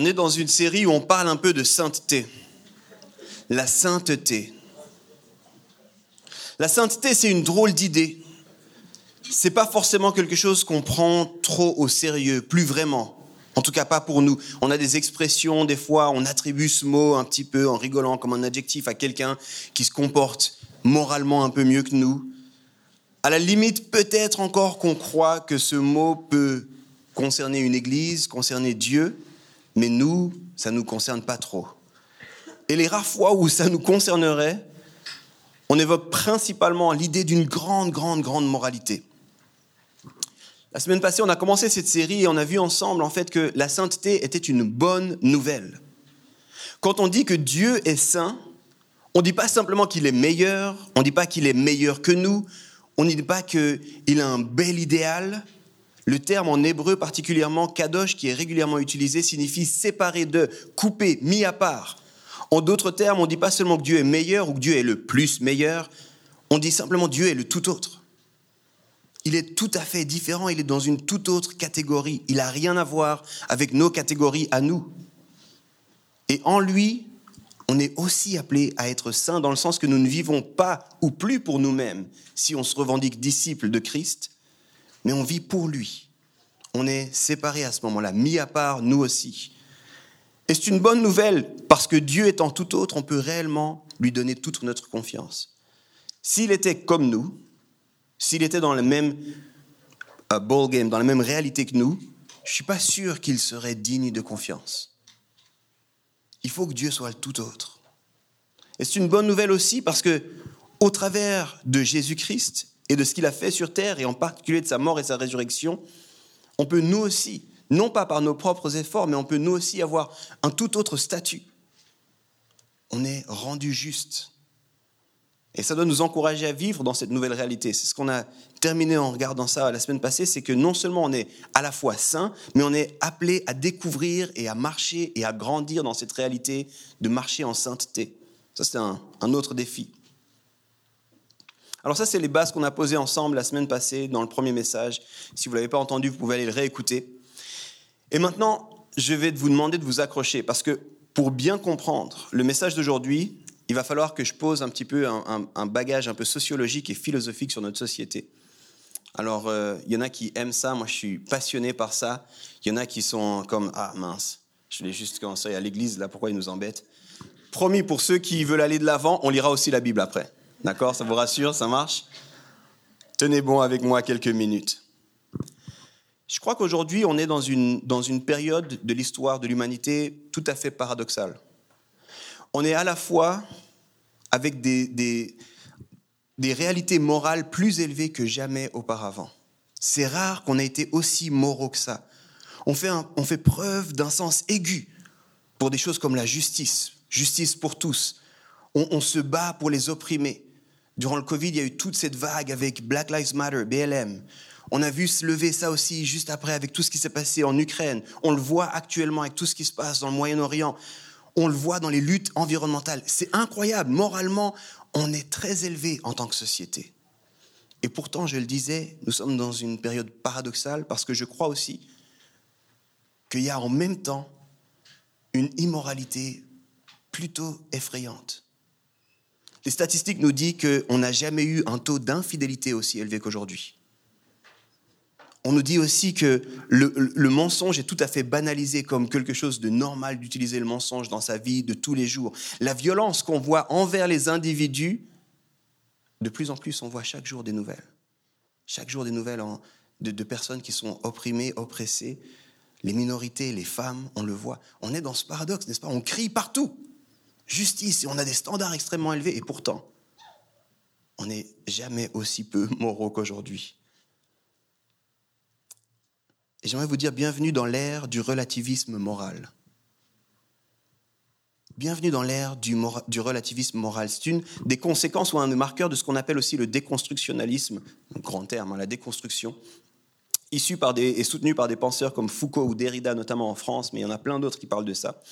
On est dans une série où on parle un peu de sainteté. La sainteté. La sainteté, c'est une drôle d'idée. C'est pas forcément quelque chose qu'on prend trop au sérieux, plus vraiment. En tout cas, pas pour nous. On a des expressions, des fois, on attribue ce mot un petit peu en rigolant comme un adjectif à quelqu'un qui se comporte moralement un peu mieux que nous. À la limite, peut-être encore qu'on croit que ce mot peut concerner une église, concerner Dieu, mais nous, ça ne nous concerne pas trop. Et les rares fois où ça nous concernerait, on évoque principalement l'idée d'une grande, grande, grande moralité. La semaine passée, on a commencé cette série et on a vu ensemble en fait que la sainteté était une bonne nouvelle. Quand on dit que Dieu est saint, on ne dit pas simplement qu'il est meilleur, on ne dit pas qu'il est meilleur que nous, on ne dit pas qu'il a un bel idéal, le terme en hébreu particulièrement kadosh qui est régulièrement utilisé signifie séparé de, coupé, mis à part. En d'autres termes, on ne dit pas seulement que Dieu est meilleur ou que Dieu est le plus meilleur, on dit simplement Dieu est le tout autre. Il est tout à fait différent, il est dans une toute autre catégorie. Il n'a rien à voir avec nos catégories à nous. Et en lui, on est aussi appelé à être saint dans le sens que nous ne vivons pas ou plus pour nous-mêmes si on se revendique disciple de Christ, mais on vit pour lui. On est séparés à ce moment-là, mis à part nous aussi. Et c'est une bonne nouvelle parce que Dieu étant tout autre, on peut réellement lui donner toute notre confiance. S'il était comme nous, s'il était dans le même uh, ball game, dans la même réalité que nous, je ne suis pas sûr qu'il serait digne de confiance. Il faut que Dieu soit le tout autre. Et c'est une bonne nouvelle aussi parce que, au travers de Jésus-Christ, et de ce qu'il a fait sur terre, et en particulier de sa mort et sa résurrection, on peut nous aussi, non pas par nos propres efforts, mais on peut nous aussi avoir un tout autre statut. On est rendu juste. Et ça doit nous encourager à vivre dans cette nouvelle réalité. C'est ce qu'on a terminé en regardant ça la semaine passée, c'est que non seulement on est à la fois saint, mais on est appelé à découvrir et à marcher et à grandir dans cette réalité de marcher en sainteté. Ça, c'est un, un autre défi. Alors ça, c'est les bases qu'on a posées ensemble la semaine passée dans le premier message. Si vous ne l'avez pas entendu, vous pouvez aller le réécouter. Et maintenant, je vais vous demander de vous accrocher, parce que pour bien comprendre le message d'aujourd'hui, il va falloir que je pose un petit peu un, bagage un peu sociologique et philosophique sur notre société. Alors, euh, il y en a qui aiment ça, moi je suis passionné par ça. Il y en a qui sont comme, ah mince, je l'ai juste commencé à l'église, là pourquoi ils nous embêtent? Promis, pour ceux qui veulent aller de l'avant, on lira aussi la Bible après. D'accord Ça vous rassure Ça marche? Tenez bon avec moi quelques minutes. Je crois qu'aujourd'hui, on est dans une, dans une période de l'histoire de l'humanité tout à fait paradoxale. On est à la fois avec des, des, réalités morales plus élevées que jamais auparavant. C'est rare qu'on ait été aussi moraux que ça. On fait, on fait preuve d'un sens aigu pour des choses comme la justice, justice pour tous. On, on se bat pour les opprimés. Durant le Covid, il y a eu toute cette vague avec Black Lives Matter, BLM. On a vu se lever ça aussi juste après avec tout ce qui s'est passé en Ukraine. On le voit actuellement avec tout ce qui se passe dans le Moyen-Orient. On le voit dans les luttes environnementales. C'est incroyable. Moralement, on est très élevé en tant que société. Et pourtant, je le disais, nous sommes dans une période paradoxale parce que je crois aussi qu'il y a en même temps une immoralité plutôt effrayante. Les statistiques nous disent qu'on n'a jamais eu un taux d'infidélité aussi élevé qu'aujourd'hui. On nous dit aussi que le, mensonge est tout à fait banalisé comme quelque chose de normal d'utiliser le mensonge dans sa vie de tous les jours. La violence qu'on voit envers les individus, de plus en plus, on voit chaque jour des nouvelles. Chaque jour des nouvelles de, personnes qui sont opprimées, oppressées. Les minorités, les femmes, on le voit. On est dans ce paradoxe, n'est-ce pas? On crie partout justice et on a des standards extrêmement élevés et pourtant, on n'est jamais aussi peu moraux qu'aujourd'hui. Et j'aimerais vous dire bienvenue dans l'ère du relativisme moral. Bienvenue dans l'ère du, relativisme moral. C'est une des conséquences ou un des marqueurs de ce qu'on appelle aussi le déconstructionnalisme, un grand terme, hein, la déconstruction, issu par et soutenu par des penseurs comme Foucault ou Derrida, notamment en France, mais il y en a plein d'autres qui parlent de ça.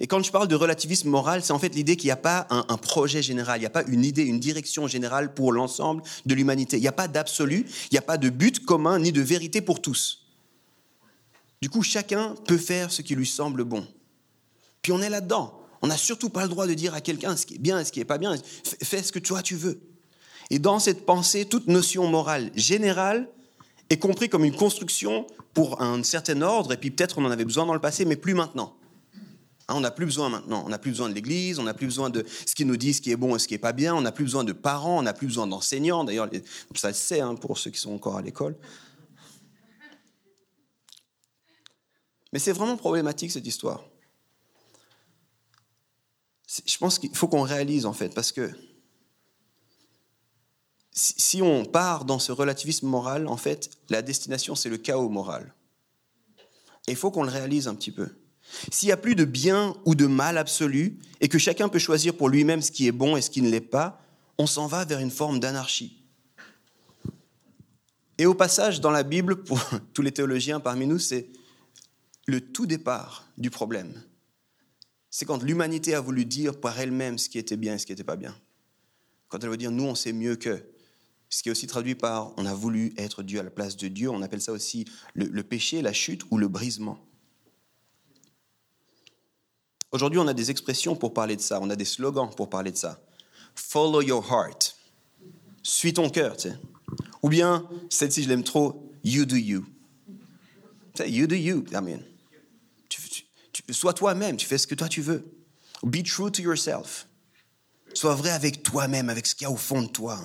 Et quand je parle de relativisme moral, c'est en fait l'idée qu'il n'y a pas un, projet général, il n'y a pas une idée, une direction générale pour l'ensemble de l'humanité. Il n'y a pas d'absolu, il n'y a pas de but commun ni de vérité pour tous. Du coup, chacun peut faire ce qui lui semble bon. Puis on est là-dedans. On n'a surtout pas le droit de dire à quelqu'un ce qui est bien et ce qui n'est pas bien. Fais ce que toi tu veux. Et dans cette pensée, toute notion morale générale est comprise comme une construction pour un certain ordre, et puis peut-être on en avait besoin dans le passé, mais plus maintenant. Hein, on n'a plus besoin maintenant. On n'a plus besoin de l'Église, on n'a plus besoin de ce qui nous dit ce qui est bon et ce qui n'est pas bien, on n'a plus besoin de parents, on n'a plus besoin d'enseignants. D'ailleurs, ça se sait hein, pour ceux qui sont encore à l'école. Mais c'est vraiment problématique cette histoire je pense qu'il faut qu'on réalise en fait, parce que si on part dans ce relativisme moral, en fait, la destination, c'est le chaos moral. Et il faut qu'on le réalise un petit peu. S'il n'y a plus de bien ou de mal absolu, et que chacun peut choisir pour lui-même ce qui est bon et ce qui ne l'est pas, on s'en va vers une forme d'anarchie. Et au passage, dans la Bible, pour tous les théologiens parmi nous, c'est le tout départ du problème c'est quand l'humanité a voulu dire par elle-même ce qui était bien et ce qui n'était pas bien. Quand elle veut dire nous, on sait mieux que. Ce qui est aussi traduit par on a voulu être Dieu à la place de Dieu. On appelle ça aussi le, le péché, la chute ou le brisement. Aujourd'hui, on a des expressions pour parler de ça. On a des slogans pour parler de ça. Follow your heart. Suis ton cœur, tu sais. Ou bien, celle-ci, je l'aime trop, you do you. You do you, I mean sois toi-même, tu fais ce que toi tu veux. Be true to yourself. Sois vrai avec toi-même, avec ce qu'il y a au fond de toi.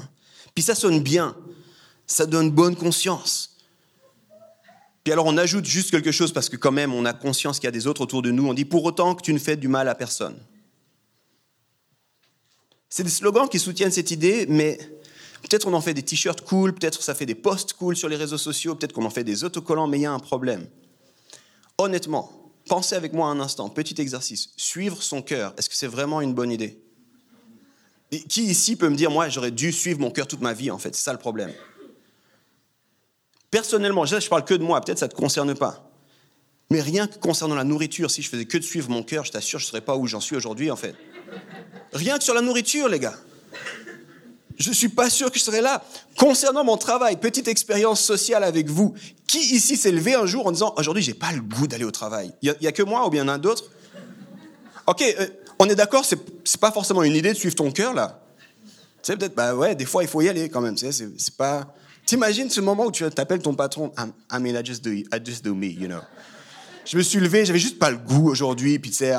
Puis ça sonne bien, ça donne bonne conscience. Puis alors on ajoute juste quelque chose parce que quand même on a conscience qu'il y a des autres autour de nous. On dit pour autant que tu ne fais du mal à personne. C'est des slogans qui soutiennent cette idée, mais peut-être on en fait des t-shirts cool, peut-être ça fait des posts cool sur les réseaux sociaux, peut-être qu'on en fait des autocollants, mais il y a un problème. Honnêtement, Pensez avec moi un instant, petit exercice. Suivre son cœur, est-ce que c'est vraiment une bonne idée? Qui ici peut me dire, moi, j'aurais dû suivre mon cœur toute ma vie, en fait? C'est ça le problème. Personnellement, je parle que de moi, peut-être ça ne te concerne pas. Mais rien que concernant la nourriture, si je faisais que de suivre mon cœur, je t'assure, je ne serais pas où j'en suis aujourd'hui, en fait. Rien que sur la nourriture, les gars je ne suis pas sûr que je serai là. Concernant mon travail, petite expérience sociale avec vous. Qui ici s'est levé un jour en disant aujourd'hui j'ai pas le goût d'aller au travail? Il n'y a, que moi ou bien a d'autres? Ok, euh, on est d'accord, c'est, pas forcément une idée de suivre ton cœur là. Tu sais, peut-être, bah ouais, des fois il faut y aller quand même. C'est, pas. T'imagines ce moment où tu t'appelles ton patron I mean, I just do, I just do me, you know. Je me suis levé, j'avais juste pas le goût aujourd'hui, puis tu sais,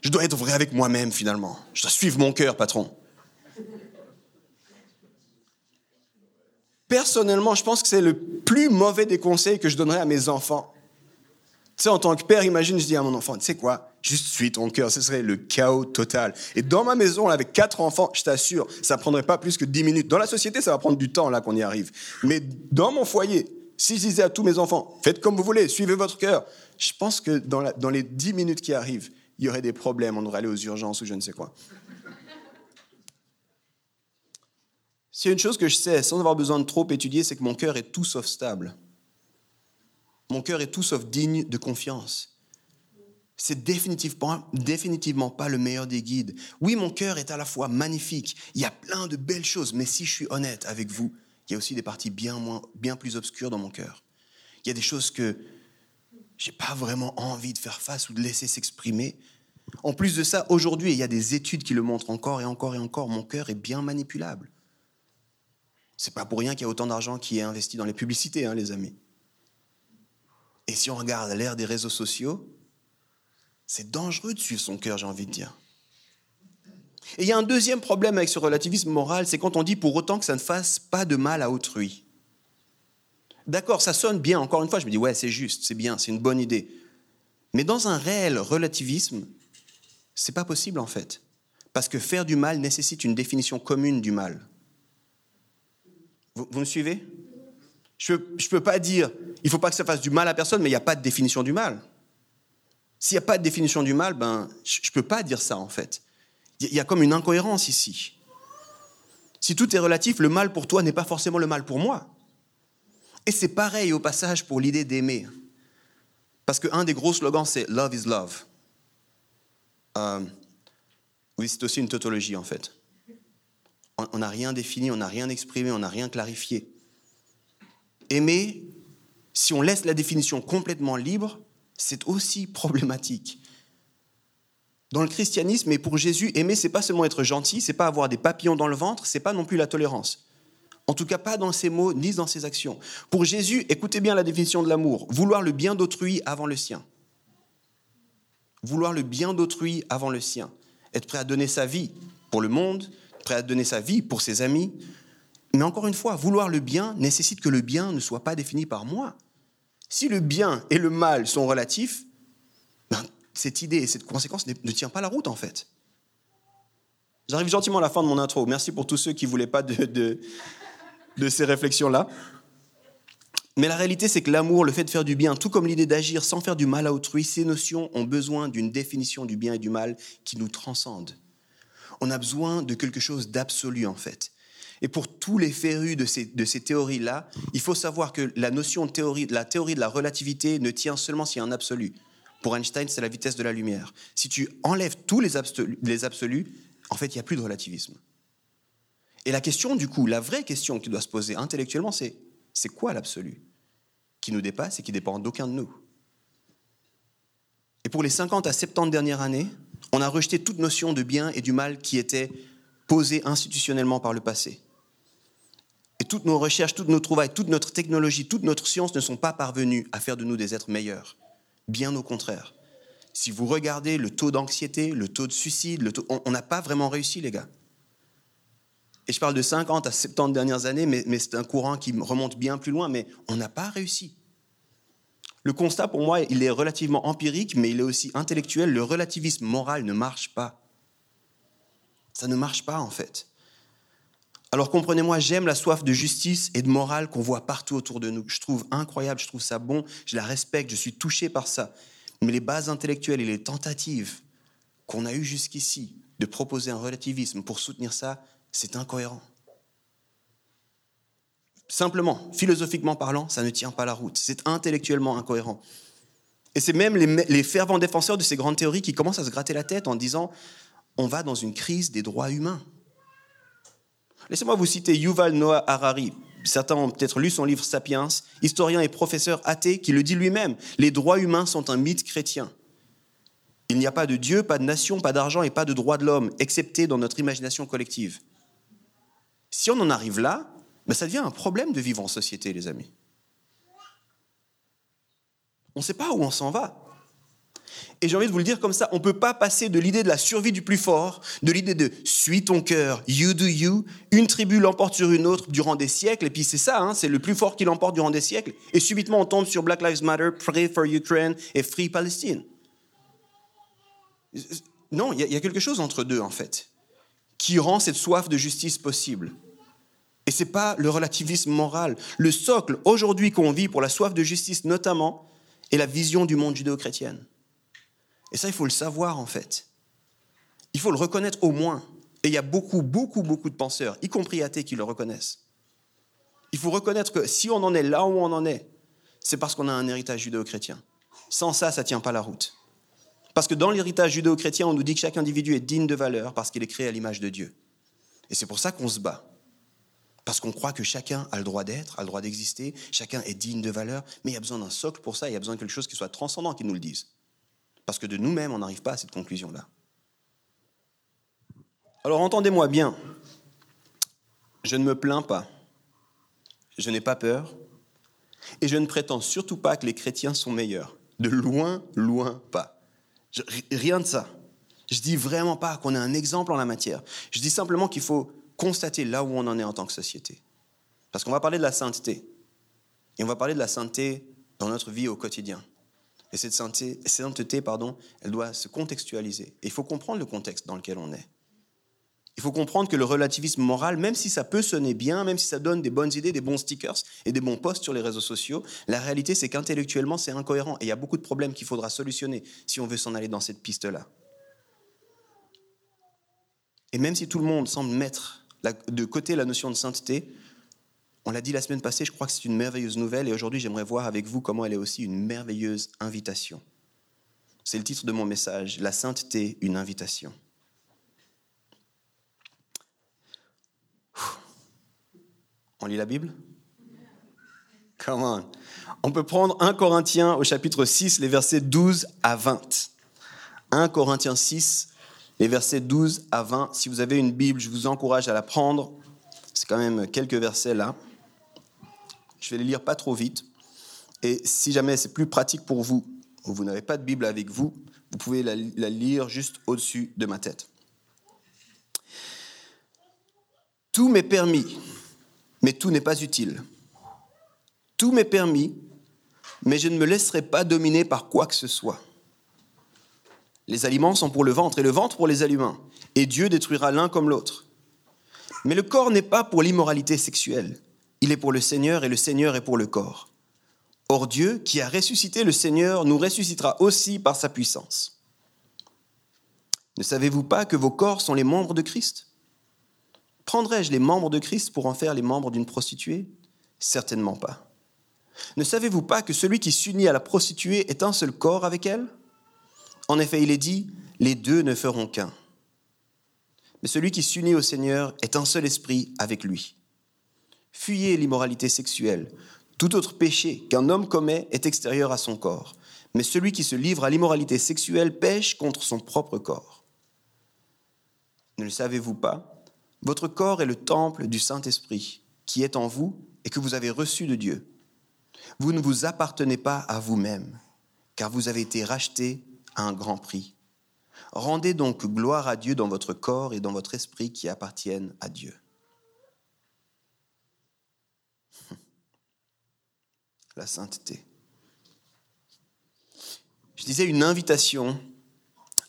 je dois être vrai avec moi-même finalement. Je dois suivre mon cœur, patron. personnellement, je pense que c'est le plus mauvais des conseils que je donnerais à mes enfants. Tu sais, en tant que père, imagine, je dis à mon enfant, tu sais quoi, juste suis ton cœur, ce serait le chaos total. Et dans ma maison, avec quatre enfants, je t'assure, ça prendrait pas plus que dix minutes. Dans la société, ça va prendre du temps, là, qu'on y arrive. Mais dans mon foyer, si je disais à tous mes enfants, faites comme vous voulez, suivez votre cœur, je pense que dans, les dix minutes qui arrivent, il y aurait des problèmes, on devrait aller aux urgences ou je ne sais quoi. S'il y a une chose que je sais, sans avoir besoin de trop étudier, c'est que mon cœur est tout sauf stable. Mon cœur est tout sauf digne de confiance. C'est définitivement, pas le meilleur des guides. Oui, mon cœur est à la fois magnifique. Il y a plein de belles choses, mais si je suis honnête avec vous, il y a aussi des parties bien, moins, bien plus obscures dans mon cœur. Il y a des choses que j'ai pas vraiment envie de faire face ou de laisser s'exprimer. En plus de ça, aujourd'hui, il y a des études qui le montrent encore et encore et encore, mon cœur est bien manipulable. C'est pas pour rien qu'il y a autant d'argent qui est investi dans les publicités, hein, les amis. Et si on regarde l'ère des réseaux sociaux, c'est dangereux de suivre son cœur, j'ai envie de dire. Et il y a un deuxième problème avec ce relativisme moral, c'est quand on dit pour autant que ça ne fasse pas de mal à autrui. D'accord, ça sonne bien, encore une fois, je me dis ouais, c'est juste, c'est bien, c'est une bonne idée. Mais dans un réel relativisme, c'est pas possible en fait. Parce que faire du mal nécessite une définition commune du mal. Vous, me suivez? Je ne peux pas dire, il ne faut pas que ça fasse du mal à personne, mais il n'y a pas de définition du mal. S'il n'y a pas de définition du mal, ben, je ne peux pas dire ça en fait. Il y a comme une incohérence ici. Si tout est relatif, le mal pour toi n'est pas forcément le mal pour moi. Et c'est pareil au passage pour l'idée d'aimer. Parce qu'un des gros slogans, c'est Love is Love. Euh, oui, c'est aussi une tautologie en fait. On n'a rien défini, on n'a rien exprimé, on n'a rien clarifié. Aimer, si on laisse la définition complètement libre, c'est aussi problématique. Dans le christianisme et pour Jésus, aimer, c'est pas seulement être gentil, c'est pas avoir des papillons dans le ventre, c'est pas non plus la tolérance. En tout cas, pas dans ses mots ni dans ses actions. Pour Jésus, écoutez bien la définition de l'amour vouloir le bien d'autrui avant le sien. Vouloir le bien d'autrui avant le sien. Être prêt à donner sa vie pour le monde, prêt à donner sa vie pour ses amis. Mais encore une fois, vouloir le bien nécessite que le bien ne soit pas défini par moi. Si le bien et le mal sont relatifs, ben, cette idée et cette conséquence ne tient pas la route en fait. J'arrive gentiment à la fin de mon intro. Merci pour tous ceux qui ne voulaient pas de, de ces réflexions-là. Mais la réalité, c'est que l'amour, le fait de faire du bien, tout comme l'idée d'agir sans faire du mal à autrui, ces notions ont besoin d'une définition du bien et du mal qui nous transcende. On a besoin de quelque chose d'absolu, en fait. Et pour tous les férus de ces, de ces théories-là, il faut savoir que la notion de théorie, la théorie de la relativité ne tient seulement s'il y a un absolu. Pour Einstein, c'est la vitesse de la lumière. Si tu enlèves tous les absolus, les absolus en fait, il n'y a plus de relativisme. Et la question, du coup, la vraie question qui doit se poser intellectuellement, c'est c'est quoi l'absolu? Qui nous dépasse et qui dépend d'aucun de nous Et pour les 50 à 70 dernières années, on a rejeté toute notion de bien et du mal qui était posée institutionnellement par le passé. Et toutes nos recherches, toutes nos trouvailles, toute notre technologie, toute notre science ne sont pas parvenues à faire de nous des êtres meilleurs. Bien au contraire. Si vous regardez le taux d'anxiété, le taux de suicide, on n'a pas vraiment réussi, les gars. Et je parle de 50 à 70 dernières années, mais, mais c'est un courant qui remonte bien plus loin, mais on n'a pas réussi. Le constat, pour moi, il est relativement empirique, mais il est aussi intellectuel. Le relativisme moral ne marche pas. Ça ne marche pas, en fait. Alors comprenez-moi, j'aime la soif de justice et de morale qu'on voit partout autour de nous. Je trouve incroyable, je trouve ça bon, je la respecte, je suis touché par ça. Mais les bases intellectuelles et les tentatives qu'on a eues jusqu'ici de proposer un relativisme pour soutenir ça, c'est incohérent. Simplement, philosophiquement parlant, ça ne tient pas la route. C'est intellectuellement incohérent. Et c'est même les, fervents défenseurs de ces grandes théories qui commencent à se gratter la tête en disant on va dans une crise des droits humains. Laissez-moi vous citer Yuval Noah Harari. Certains ont peut-être lu son livre Sapiens, historien et professeur athée qui le dit lui-même. Les droits humains sont un mythe chrétien. Il n'y a pas de Dieu, pas de nation, pas d'argent et pas de droits de l'homme, excepté dans notre imagination collective. Si on en arrive là, ben ça devient un problème de vivre en société, les amis. On ne sait pas où on s'en va. Et j'ai envie de vous le dire comme ça, on ne peut pas passer de l'idée de la survie du plus fort, de l'idée de suis ton cœur, you do you, une tribu l'emporte sur une autre durant des siècles, et puis c'est ça, hein, c'est le plus fort qui l'emporte durant des siècles, et subitement on tombe sur Black Lives Matter, Pray for Ukraine et Free Palestine. Non, il y, a quelque chose entre deux en fait qui rend cette soif de justice possible. Et ce n'est pas le relativisme moral. Le socle, aujourd'hui qu'on vit pour la soif de justice notamment, est la vision du monde judéo-chrétienne. Et ça, il faut le savoir en fait. Il faut le reconnaître au moins. Et il y a beaucoup, beaucoup, beaucoup de penseurs, y compris athées, qui le reconnaissent. Il faut reconnaître que si on en est là où on en est, c'est parce qu'on a un héritage judéo-chrétien. Sans ça, ça ne tient pas la route. Parce que dans l'héritage judéo-chrétien, on nous dit que chaque individu est digne de valeur parce qu'il est créé à l'image de Dieu. Et c'est pour ça qu'on se bat. Parce qu'on croit que chacun a le droit d'être, a le droit d'exister, chacun est digne de valeur, mais il y a besoin d'un socle pour ça, il y a besoin de quelque chose qui soit transcendant, qui nous le dise. Parce que de nous-mêmes, on n'arrive pas à cette conclusion-là. Alors entendez-moi bien, je ne me plains pas, je n'ai pas peur, et je ne prétends surtout pas que les chrétiens sont meilleurs. De loin, loin pas rien de ça. Je dis vraiment pas qu'on est un exemple en la matière. Je dis simplement qu'il faut constater là où on en est en tant que société. Parce qu'on va parler de la sainteté. Et on va parler de la sainteté dans notre vie au quotidien. Et cette sainteté, pardon, elle doit se contextualiser. Et il faut comprendre le contexte dans lequel on est. Il faut comprendre que le relativisme moral, même si ça peut sonner bien, même si ça donne des bonnes idées, des bons stickers et des bons posts sur les réseaux sociaux, la réalité c'est qu'intellectuellement c'est incohérent et il y a beaucoup de problèmes qu'il faudra solutionner si on veut s'en aller dans cette piste-là. Et même si tout le monde semble mettre de côté la notion de sainteté, on l'a dit la semaine passée, je crois que c'est une merveilleuse nouvelle et aujourd'hui j'aimerais voir avec vous comment elle est aussi une merveilleuse invitation. C'est le titre de mon message, La sainteté, une invitation. On lit la Bible? Come on. On peut prendre 1 Corinthiens au chapitre 6, les versets 12 à 20. 1 Corinthiens 6, les versets 12 à 20. Si vous avez une Bible, je vous encourage à la prendre. C'est quand même quelques versets là. Je vais les lire pas trop vite. Et si jamais c'est plus pratique pour vous, ou vous n'avez pas de Bible avec vous, vous pouvez la, la lire juste au-dessus de ma tête. Tout m'est permis mais tout n'est pas utile. Tout m'est permis, mais je ne me laisserai pas dominer par quoi que ce soit. Les aliments sont pour le ventre et le ventre pour les aliments, et Dieu détruira l'un comme l'autre. Mais le corps n'est pas pour l'immoralité sexuelle, il est pour le Seigneur et le Seigneur est pour le corps. Or Dieu, qui a ressuscité le Seigneur, nous ressuscitera aussi par sa puissance. Ne savez-vous pas que vos corps sont les membres de Christ? Prendrais-je les membres de Christ pour en faire les membres d'une prostituée? Certainement pas. Ne savez-vous pas que celui qui s'unit à la prostituée est un seul corps avec elle? En effet, il est dit, les deux ne feront qu'un. Mais celui qui s'unit au Seigneur est un seul esprit avec lui. Fuyez l'immoralité sexuelle. Tout autre péché qu'un homme commet est extérieur à son corps. Mais celui qui se livre à l'immoralité sexuelle pêche contre son propre corps. Ne le savez-vous pas? Votre corps est le temple du Saint-Esprit qui est en vous et que vous avez reçu de Dieu. Vous ne vous appartenez pas à vous-même, car vous avez été racheté à un grand prix. Rendez donc gloire à Dieu dans votre corps et dans votre esprit qui appartiennent à Dieu. La sainteté. Je disais une invitation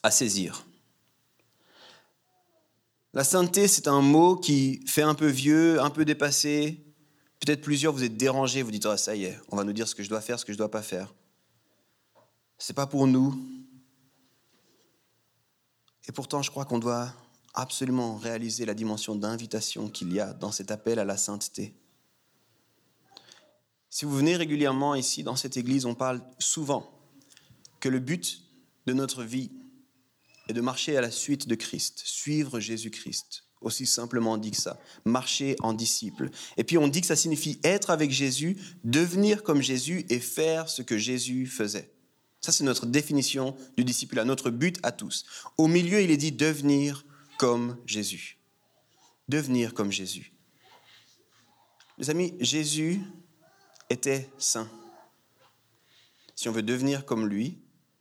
à saisir. La sainteté, c'est un mot qui fait un peu vieux, un peu dépassé. Peut-être plusieurs, vous êtes dérangés, vous dites, ah, ça y est, on va nous dire ce que je dois faire, ce que je ne dois pas faire. Ce n'est pas pour nous. Et pourtant, je crois qu'on doit absolument réaliser la dimension d'invitation qu'il y a dans cet appel à la sainteté. Si vous venez régulièrement ici dans cette église, on parle souvent que le but de notre vie, et de marcher à la suite de Christ, suivre Jésus-Christ. Aussi simplement dit que ça, marcher en disciple. Et puis on dit que ça signifie être avec Jésus, devenir comme Jésus et faire ce que Jésus faisait. Ça, c'est notre définition du disciple, notre but à tous. Au milieu, il est dit devenir comme Jésus. Devenir comme Jésus. Les amis, Jésus était saint. Si on veut devenir comme lui,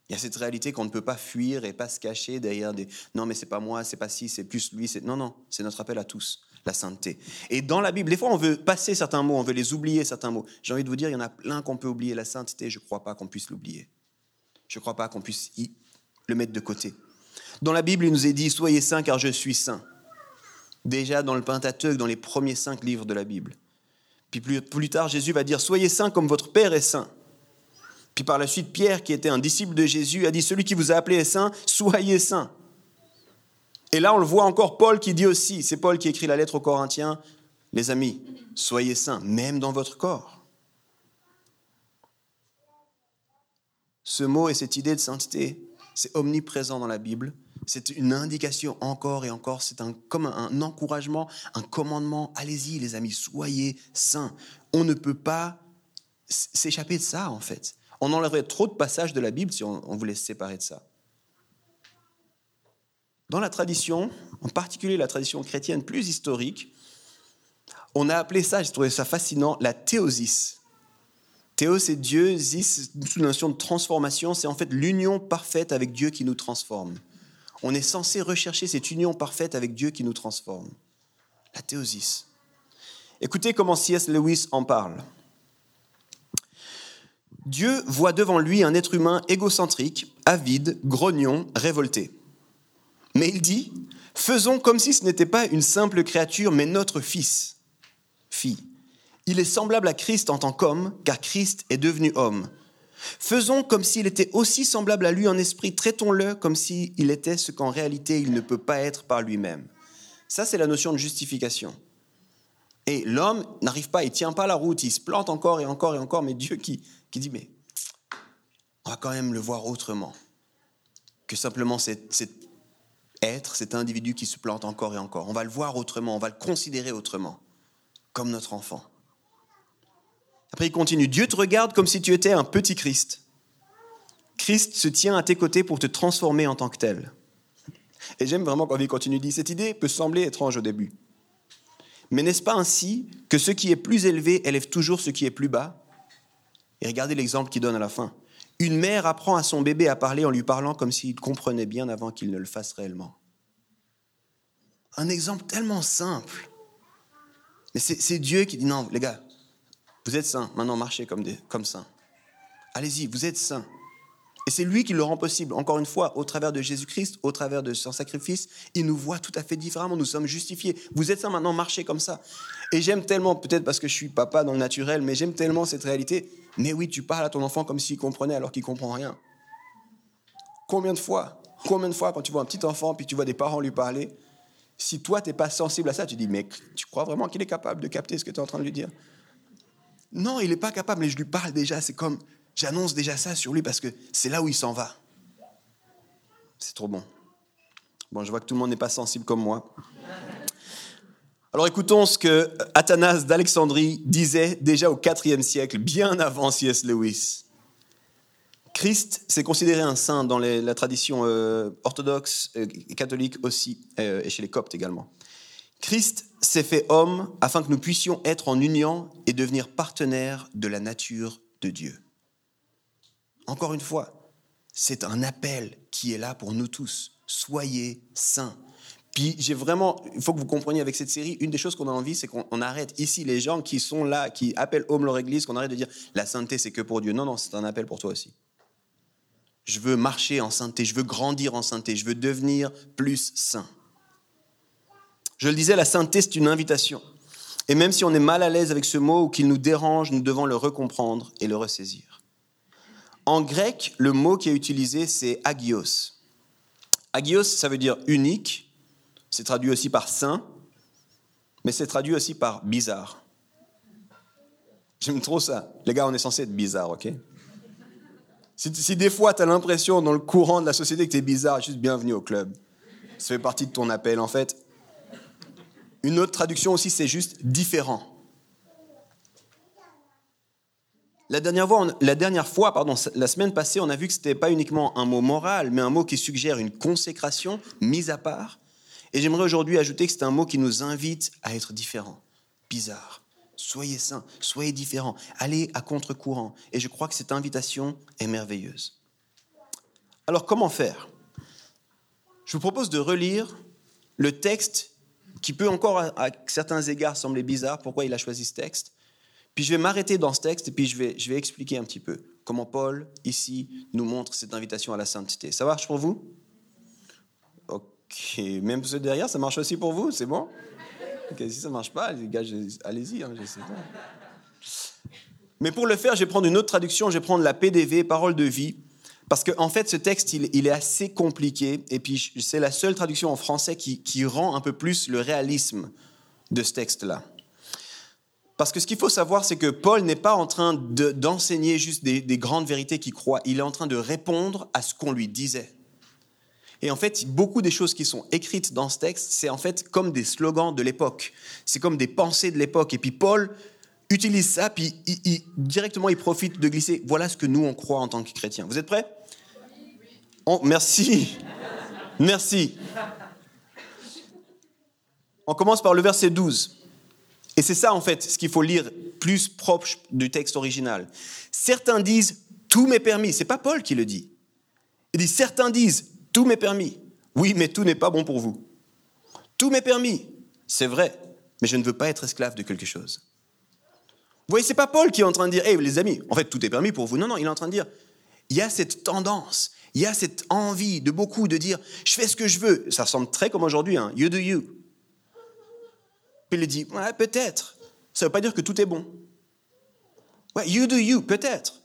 il y a cette réalité qu'on ne peut pas fuir et pas se cacher derrière des non mais c'est pas moi, c'est pas si, c'est plus lui, c'est non non, c'est notre appel à tous, la sainteté. Et dans la Bible, des fois on veut passer certains mots, on veut les oublier certains mots. J'ai envie de vous dire, il y en a plein qu'on peut oublier la sainteté, je ne crois pas qu'on puisse l'oublier. Je ne crois pas qu'on puisse y, le mettre de côté. Dans la Bible, il nous est dit soyez saints car je suis saint. Déjà dans le Pentateuque, dans les premiers cinq livres de la Bible. Puis plus, plus tard, Jésus va dire soyez saints comme votre Père est saint. Puis par la suite, Pierre, qui était un disciple de Jésus, a dit, celui qui vous a appelé est saint, soyez saint. Et là, on le voit encore, Paul qui dit aussi, c'est Paul qui écrit la lettre aux Corinthiens, les amis, soyez saints, même dans votre corps. Ce mot et cette idée de sainteté, c'est omniprésent dans la Bible. C'est une indication encore et encore, c'est un, comme un encouragement, un commandement. Allez-y les amis, soyez saints. On ne peut pas s'échapper de ça en fait. On enlèverait trop de passages de la Bible si on, voulait se séparer de ça. Dans la tradition, en particulier la tradition chrétienne plus historique, on a appelé ça, j'ai trouvé ça fascinant, la théosis. Théos, c'est Dieu, zis, sous notion de transformation, c'est en fait l'union parfaite avec Dieu qui nous transforme. On est censé rechercher cette union parfaite avec Dieu qui nous transforme. La théosis. Écoutez comment C.S. Lewis en parle. Dieu voit devant lui un être humain égocentrique, avide, grognon, révolté. Mais il dit, Faisons comme si ce n'était pas une simple créature, mais notre fils, fille. Il est semblable à Christ en tant qu'homme, car Christ est devenu homme. Faisons comme s'il était aussi semblable à lui en esprit, traitons-le comme s'il était ce qu'en réalité il ne peut pas être par lui-même. Ça, c'est la notion de justification. Et l'homme n'arrive pas, il tient pas la route, il se plante encore et encore et encore, mais Dieu qui, qui dit, mais on va quand même le voir autrement que simplement cet, cet être, cet individu qui se plante encore et encore. On va le voir autrement, on va le considérer autrement, comme notre enfant. Après, il continue, Dieu te regarde comme si tu étais un petit Christ. Christ se tient à tes côtés pour te transformer en tant que tel. Et j'aime vraiment quand il continue, dit, cette idée peut sembler étrange au début. Mais n'est-ce pas ainsi que ce qui est plus élevé élève toujours ce qui est plus bas? Et regardez l'exemple qu'il donne à la fin. Une mère apprend à son bébé à parler en lui parlant comme s'il comprenait bien avant qu'il ne le fasse réellement. Un exemple tellement simple. Mais c'est Dieu qui dit non, les gars, vous êtes saints, maintenant marchez comme, des. Allez-y, vous êtes saints. Et c'est lui qui le rend possible. Encore une fois, au travers de Jésus-Christ, au travers de son sacrifice, il nous voit tout à fait différemment. Nous sommes justifiés. Vous êtes ça maintenant, marchez comme ça. Et j'aime tellement, peut-être parce que je suis papa dans le naturel, mais j'aime tellement cette réalité. Mais oui, tu parles à ton enfant comme s'il comprenait alors qu'il comprend rien. Combien de fois, combien de fois quand tu vois un petit enfant puis tu vois des parents lui parler, si toi tu n'es pas sensible à ça, tu dis mais tu crois vraiment qu'il est capable de capter ce que tu es en train de lui dire? Non, il n'est pas capable, mais je lui parle déjà. C'est comme J'annonce déjà ça sur lui parce que c'est là où il s'en va. C'est trop bon. Bon, je vois que tout le monde n'est pas sensible comme moi. Alors écoutons ce que Athanas d'Alexandrie disait déjà au IVe siècle, bien avant C.S. Lewis. Christ s'est considéré un saint dans la tradition euh, orthodoxe catholique aussi, euh, et chez les coptes également. Christ s'est fait homme afin que nous puissions être en union et devenir partenaires de la nature de Dieu. Encore une fois, c'est un appel qui est là pour nous tous. Soyez saints. Puis j'ai vraiment, il faut que vous compreniez avec cette série, une des choses qu'on a envie, c'est qu'on arrête ici les gens qui sont là, qui appellent Home leur Église, qu'on arrête de dire la sainteté c'est que pour Dieu. Non, non, c'est un appel pour toi aussi. Je veux marcher en sainteté, je veux grandir en sainteté, je veux devenir plus saint. Je le disais, la sainteté c'est une invitation. Et même si on est mal à l'aise avec ce mot ou qu'il nous dérange, nous devons le recomprendre et le ressaisir. En grec, le mot qui est utilisé, c'est agios. Agios, ça veut dire unique, c'est traduit aussi par saint, mais c'est traduit aussi par bizarre. J'aime trop ça. Les gars, on est censé être bizarre, ok? Si, des fois tu as l'impression dans le courant de la société que tu es bizarre, juste bienvenue au club. Ça fait partie de ton appel, en fait. Une autre traduction aussi, c'est juste différent. La dernière fois, la, pardon, la semaine passée, on a vu que ce n'était pas uniquement un mot moral, mais un mot qui suggère une consécration mise à part. Et j'aimerais aujourd'hui ajouter que c'est un mot qui nous invite à être différents, bizarre. Soyez saints, soyez différents, allez à contre-courant. Et je crois que cette invitation est merveilleuse. Alors comment faire? Je vous propose de relire le texte qui peut encore à certains égards sembler bizarre. Pourquoi il a choisi ce texte puis je vais m'arrêter dans ce texte et puis je vais, je vais expliquer un petit peu comment Paul, ici, nous montre cette invitation à la sainteté. Ça marche pour vous? Ok, même ceux derrière, ça marche aussi pour vous? C'est bon? Ok, si ça ne marche pas, les gars, allez-y, hein. Mais pour le faire, je vais prendre une autre traduction, je vais prendre la PDV, Parole de vie, parce qu'en en fait, ce texte, il, est assez compliqué, et puis c'est la seule traduction en français qui, qui rend un peu plus le réalisme de ce texte-là. Parce que ce qu'il faut savoir, c'est que Paul n'est pas en train d'enseigner juste des, grandes vérités qu'il croit, il est en train de répondre à ce qu'on lui disait. Et en fait, beaucoup des choses qui sont écrites dans ce texte, c'est en fait comme des slogans de l'époque. C'est comme des pensées de l'époque. Et puis Paul utilise ça, puis directement il profite de glisser, voilà ce que nous on croit en tant que chrétiens. Vous êtes prêts? Merci. Merci. On commence par le verset 12. Et c'est ça, en fait, ce qu'il faut lire plus proche du texte original. Certains disent tout m'est permis. C'est pas Paul qui le dit. Il dit certains disent tout m'est permis. Oui, mais tout n'est pas bon pour vous. Tout m'est permis. C'est vrai, mais je ne veux pas être esclave de quelque chose. Vous voyez, c'est pas Paul qui est en train de dire, hé les amis, en fait tout est permis pour vous. Non, non, il est en train de dire, il y a cette tendance, Il y a cette envie de beaucoup de dire je fais ce que je veux. Ça ressemble très comme aujourd'hui, hein, you do you. Puis il dit ouais, peut-être. Ça veut pas dire que tout est bon. Ouais, you do you, peut-être.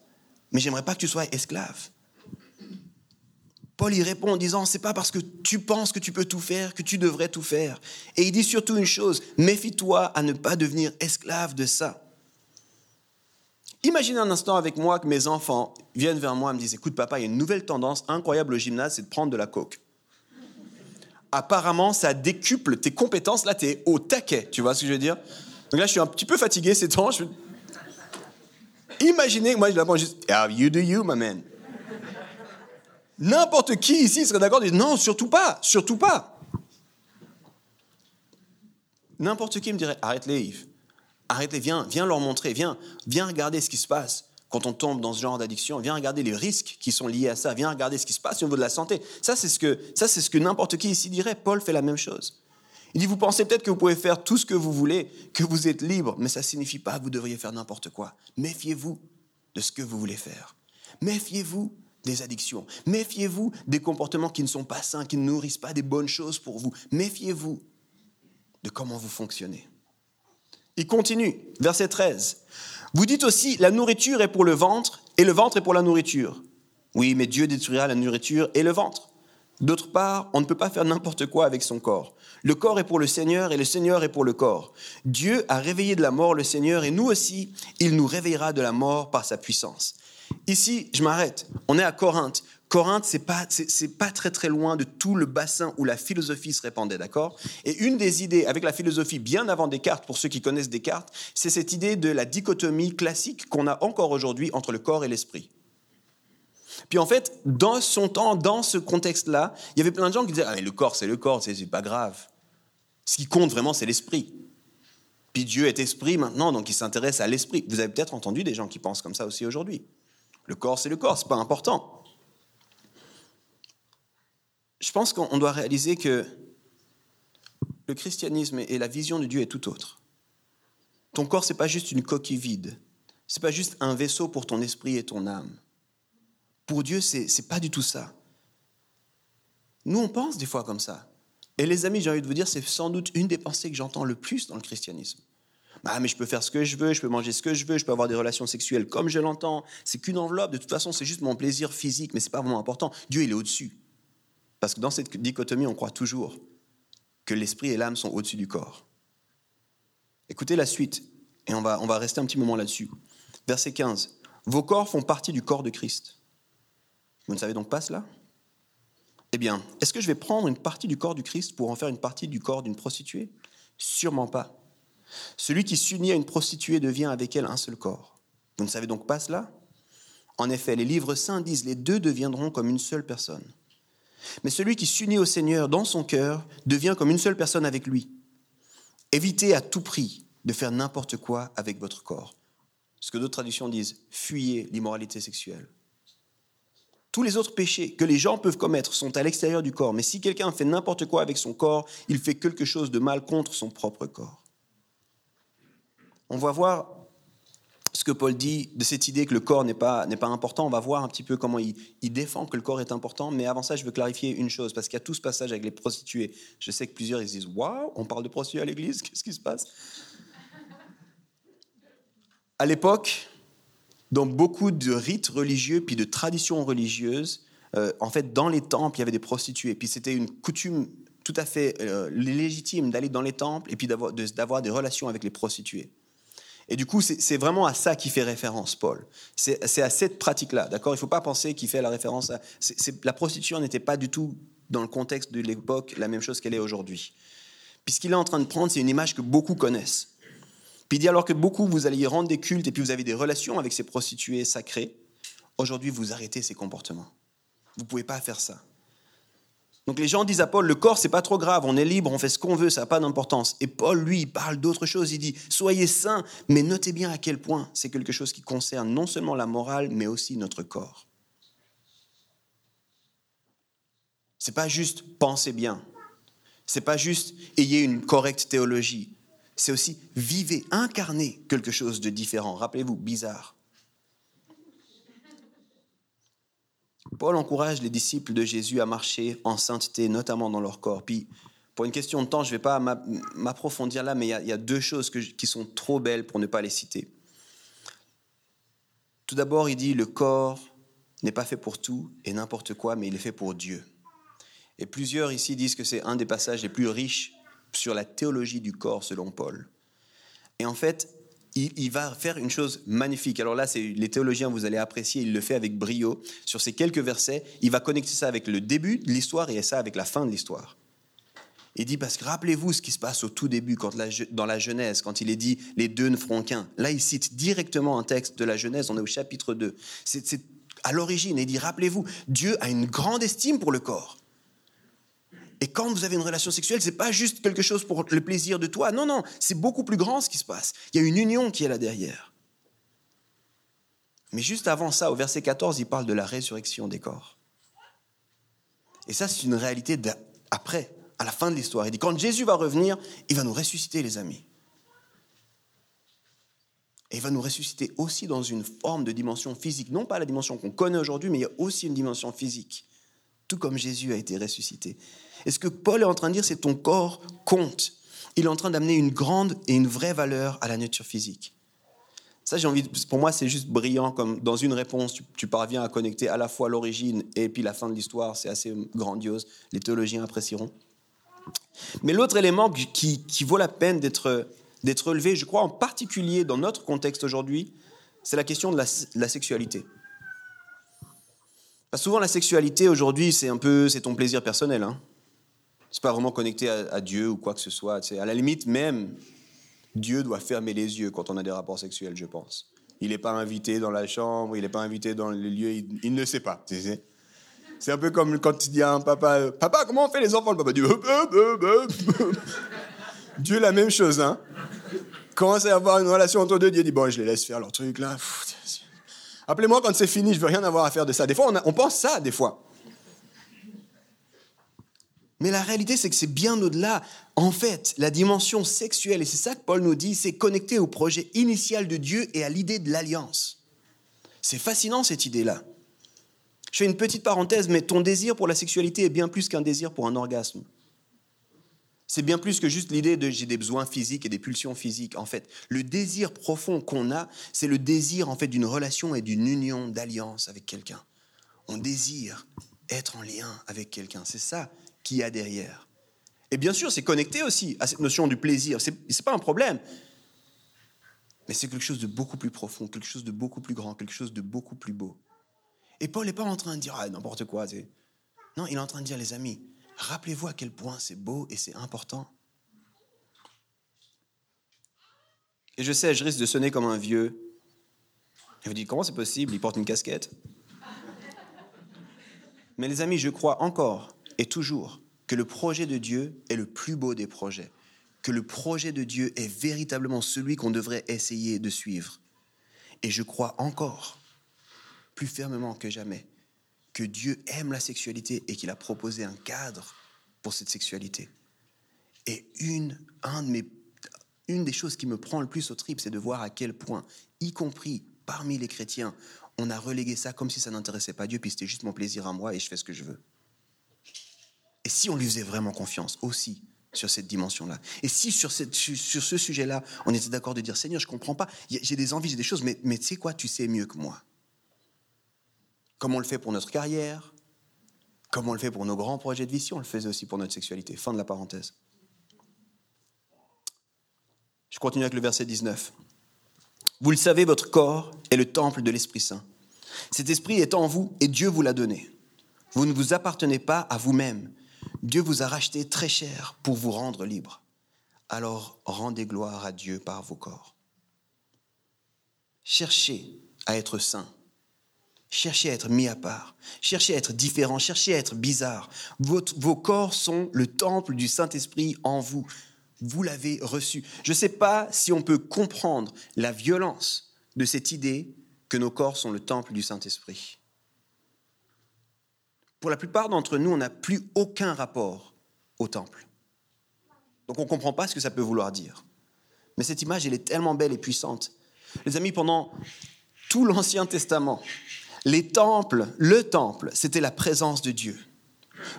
Mais j'aimerais pas que tu sois esclave. Paul y répond en disant, c'est pas parce que tu penses que tu peux tout faire que tu devrais tout faire. Et il dit surtout une chose, méfie-toi à ne pas devenir esclave de ça. Imaginez un instant avec moi que mes enfants viennent vers moi et me disent, écoute papa, il y a une nouvelle tendance incroyable au gymnase, c'est de prendre de la coke. Apparemment, ça décuple tes compétences, là, tu es au taquet, tu vois ce que je veux dire? Donc là, je suis un petit peu fatigué ces temps. Je... Imaginez, moi, je l'apprends juste, ah, you do you, my man? N'importe qui ici serait d'accord de dire non, surtout pas, surtout pas. N'importe qui me dirait arrête-les, Yves. Arrête-les, viens, viens leur montrer, viens, viens regarder ce qui se passe quand on tombe dans ce genre d'addiction. Viens regarder les risques qui sont liés à ça. Viens regarder ce qui se passe au niveau de la santé. Ça, c'est ce que, ça, c'est ce que n'importe qui ici dirait. Paul fait la même chose. Il dit, vous pensez peut-être que vous pouvez faire tout ce que vous voulez, que vous êtes libre, mais ça ne signifie pas que vous devriez faire n'importe quoi. Méfiez-vous de ce que vous voulez faire. Méfiez-vous des addictions. Méfiez-vous des comportements qui ne sont pas sains, qui ne nourrissent pas des bonnes choses pour vous. Méfiez-vous de comment vous fonctionnez. Il continue, verset 13. Vous dites aussi, la nourriture est pour le ventre et le ventre est pour la nourriture. Oui, mais Dieu détruira la nourriture et le ventre. D'autre part, on ne peut pas faire n'importe quoi avec son corps. Le corps est pour le Seigneur et le Seigneur est pour le corps. Dieu a réveillé de la mort le Seigneur et nous aussi, il nous réveillera de la mort par sa puissance. Ici, je m'arrête. On est à Corinthe. Corinthe, c'est pas, c'est, pas très très loin de tout le bassin où la philosophie se répandait, d'accord? Et une des idées avec la philosophie, bien avant Descartes, pour ceux qui connaissent Descartes, c'est cette idée de la dichotomie classique qu'on a encore aujourd'hui entre le corps et l'esprit. Puis en fait, dans son temps, dans ce contexte-là, il y avait plein de gens qui disaient ah, mais le corps, c'est le corps, c'est, pas grave. Ce qui compte vraiment, c'est l'esprit. Puis Dieu est esprit maintenant, donc il s'intéresse à l'esprit. Vous avez peut-être entendu des gens qui pensent comme ça aussi aujourd'hui. Le corps, c'est le corps, c'est pas important. Je pense qu'on doit réaliser que le christianisme et la vision de Dieu est tout autre. Ton corps, c'est pas juste une coquille vide. C'est pas juste un vaisseau pour ton esprit et ton âme. Pour Dieu, c'est n'est pas du tout ça. Nous, on pense des fois comme ça. Et les amis, j'ai envie de vous dire, c'est sans doute une des pensées que j'entends le plus dans le christianisme. Ah, mais je peux faire ce que je veux, je peux manger ce que je veux, je peux avoir des relations sexuelles comme je l'entends. C'est qu'une enveloppe. De toute façon, c'est juste mon plaisir physique, mais c'est pas vraiment important. Dieu, il est au-dessus. Parce que dans cette dichotomie, on croit toujours que l'esprit et l'âme sont au-dessus du corps. Écoutez la suite, et on va, rester un petit moment là-dessus. Verset 15. Vos corps font partie du corps de Christ. Vous ne savez donc pas cela? Eh bien, est-ce que je vais prendre une partie du corps du Christ pour en faire une partie du corps d'une prostituée? Sûrement pas. Celui qui s'unit à une prostituée devient avec elle un seul corps. Vous ne savez donc pas cela? En effet, les livres saints disent les deux deviendront comme une seule personne. Mais celui qui s'unit au Seigneur dans son cœur devient comme une seule personne avec lui. Évitez à tout prix de faire n'importe quoi avec votre corps. Ce que d'autres traditions disent, fuyez l'immoralité sexuelle. Tous les autres péchés que les gens peuvent commettre sont à l'extérieur du corps, mais si quelqu'un fait n'importe quoi avec son corps, il fait quelque chose de mal contre son propre corps on va voir ce que Paul dit de cette idée que le corps n'est pas, n'est pas important. On va voir un petit peu comment il, défend que le corps est important. Mais avant ça, je veux clarifier une chose, parce qu'il y a tout ce passage avec les prostituées. Je sais que plusieurs ils disent Waouh, on parle de prostituées à l'église, qu'est-ce qui se passe? À l'époque, dans beaucoup de rites religieux, puis de traditions religieuses, euh, en fait, dans les temples, il y avait des prostituées. Puis c'était une coutume tout à fait euh, légitime d'aller dans les temples et puis d'avoir, d'avoir des relations avec les prostituées. Et du coup, c'est vraiment à ça qu'il fait référence, Paul. C'est à cette pratique-là, d'accord? Il ne faut pas penser qu'il fait la référence à... la prostitution n'était pas du tout, dans le contexte de l'époque, la même chose qu'elle est aujourd'hui. Puis ce qu'il est en train de prendre, c'est une image que beaucoup connaissent. Puis il dit alors que beaucoup, vous alliez rendre des cultes et puis vous avez des relations avec ces prostituées sacrées, aujourd'hui, vous arrêtez ces comportements. Vous ne pouvez pas faire ça. Donc les gens disent à Paul, le corps, c'est pas trop grave, on est libre, on fait ce qu'on veut, ça n'a pas d'importance. Et Paul, lui, il parle d'autre chose, il dit, soyez saints, mais notez bien à quel point c'est quelque chose qui concerne non seulement la morale, mais aussi notre corps. C'est pas juste pensez bien, c'est pas juste ayez une correcte théologie, c'est aussi vivez, incarnez quelque chose de différent. Rappelez-vous, bizarre. Paul encourage les disciples de Jésus à marcher en sainteté, notamment dans leur corps. Puis, pour une question de temps, je ne vais pas m'approfondir là, mais il y, a deux choses qui sont trop belles pour ne pas les citer. Tout d'abord, il dit, le corps n'est pas fait pour tout et n'importe quoi, mais il est fait pour Dieu. Et plusieurs ici disent que c'est un des passages les plus riches sur la théologie du corps selon Paul. Et en fait, il, va faire une chose magnifique. Alors là, c'est les théologiens, vous allez apprécier, il le fait avec brio. Sur ces quelques versets, il va connecter ça avec le début de l'histoire et ça avec la fin de l'histoire. Il dit, parce que rappelez-vous ce qui se passe au tout début, quand dans la Genèse, quand il est dit, les deux ne feront qu'un. Là, il cite directement un texte de la Genèse, on est au chapitre 2. C'est à l'origine, il dit, rappelez-vous, Dieu a une grande estime pour le corps. Et quand vous avez une relation sexuelle, c'est pas juste quelque chose pour le plaisir de toi. Non, non, c'est beaucoup plus grand ce qui se passe. Il y a une union qui est là derrière. Mais juste avant ça, au verset 14, il parle de la résurrection des corps. Et ça, c'est une réalité après, à la fin de l'histoire. Il dit, quand Jésus va revenir, il va nous ressusciter, les amis. Et il va nous ressusciter aussi dans une forme de dimension physique. Non pas la dimension qu'on connaît aujourd'hui, mais il y a aussi une dimension physique. Tout comme Jésus a été ressuscité. Et ce que Paul est en train de dire, c'est ton corps compte. Il est en train d'amener une grande et une vraie valeur à la nature physique. Ça, j'ai envie. pour moi, c'est juste brillant. Comme dans une réponse, tu, parviens à connecter à la fois l'origine et puis la fin de l'histoire. C'est assez grandiose. Les théologiens apprécieront. Mais l'autre élément qui, vaut la peine d'être relevé, je crois en particulier dans notre contexte aujourd'hui, c'est la question de la, sexualité. Souvent, la sexualité aujourd'hui, c'est un peu, c'est ton plaisir personnel. Hein c'est pas vraiment connecté à, Dieu ou quoi que ce soit. À la limite, même Dieu doit fermer les yeux quand on a des rapports sexuels, je pense. Il n'est pas invité dans la chambre, il n'est pas invité dans les lieux, il, ne sait pas. C'est un peu comme quand tu dis à un papa, papa, comment on fait les enfants Le papa dit, Dieu la même chose, hein. Commence à avoir une relation entre deux, Dieu dit, bon, je les laisse faire leur truc là. Appelez-moi quand c'est fini, je veux rien avoir à faire de ça. Des fois, on pense ça, des fois. Mais la réalité, c'est que c'est bien au-delà. En fait, la dimension sexuelle, et c'est ça que Paul nous dit, c'est connecté au projet initial de Dieu et à l'idée de l'alliance. C'est fascinant cette idée-là. Je fais une petite parenthèse, mais ton désir pour la sexualité est bien plus qu'un désir pour un orgasme. C'est bien plus que juste l'idée de j'ai des besoins physiques et des pulsions physiques. En fait, le désir profond qu'on a, c'est le désir en fait d'une relation et d'une union d'alliance avec quelqu'un. On désire être en lien avec quelqu'un. C'est ça qu'il y a derrière. Et bien sûr, c'est connecté aussi à cette notion du plaisir. Ce n'est pas un problème. Mais c'est quelque chose de beaucoup plus profond, quelque chose de beaucoup plus grand, quelque chose de beaucoup plus beau. Et Paul n'est pas en train de dire ah, n'importe quoi. Non, il est en train de dire, les amis, rappelez-vous à quel point c'est beau et c'est important. Et je sais, je risque de sonner comme un vieux. Et vous dites, comment c'est possible? Il porte une casquette. Mais les amis, je crois encore et toujours que le projet de Dieu est le plus beau des projets, que le projet de Dieu est véritablement celui qu'on devrait essayer de suivre. Et je crois encore, plus fermement que jamais, que Dieu aime la sexualité et qu'il a proposé un cadre pour cette sexualité. Et une, un de mes, une des choses qui me prend le plus au trip, c'est de voir à quel point, y compris parmi les chrétiens, on a relégué ça comme si ça n'intéressait pas Dieu, puis c'était juste mon plaisir à moi et je fais ce que je veux. Et si on lui faisait vraiment confiance aussi sur cette dimension-là? Et si sur, ce sujet-là, on était d'accord de dire Seigneur, je ne comprends pas, j'ai des envies, j'ai des choses, mais, mais tu sais quoi, tu sais mieux que moi. Comme on le fait pour notre carrière, comme on le fait pour nos grands projets de vie, si on le faisait aussi pour notre sexualité. Fin de la parenthèse. Je continue avec le verset 19. Vous le savez, votre corps est le temple de l'Esprit Saint. Cet esprit est en vous et Dieu vous l'a donné. Vous ne vous appartenez pas à vous-même, Dieu vous a racheté très cher pour vous rendre libre. Alors rendez gloire à Dieu par vos corps. Cherchez à être saint. Cherchez à être mis à part. Cherchez à être différent. Cherchez à être bizarre. vos corps sont le temple du Saint-Esprit en vous. Vous l'avez reçu. Je ne sais pas si on peut comprendre la violence de cette idée que nos corps sont le temple du Saint-Esprit. Pour la plupart d'entre nous, on n'a plus aucun rapport au temple. Donc on ne comprend pas ce que ça peut vouloir dire. Mais cette image, elle est tellement belle et puissante. Les amis, pendant tout l'Ancien Testament, Les temples, le temple, c'était la présence de Dieu.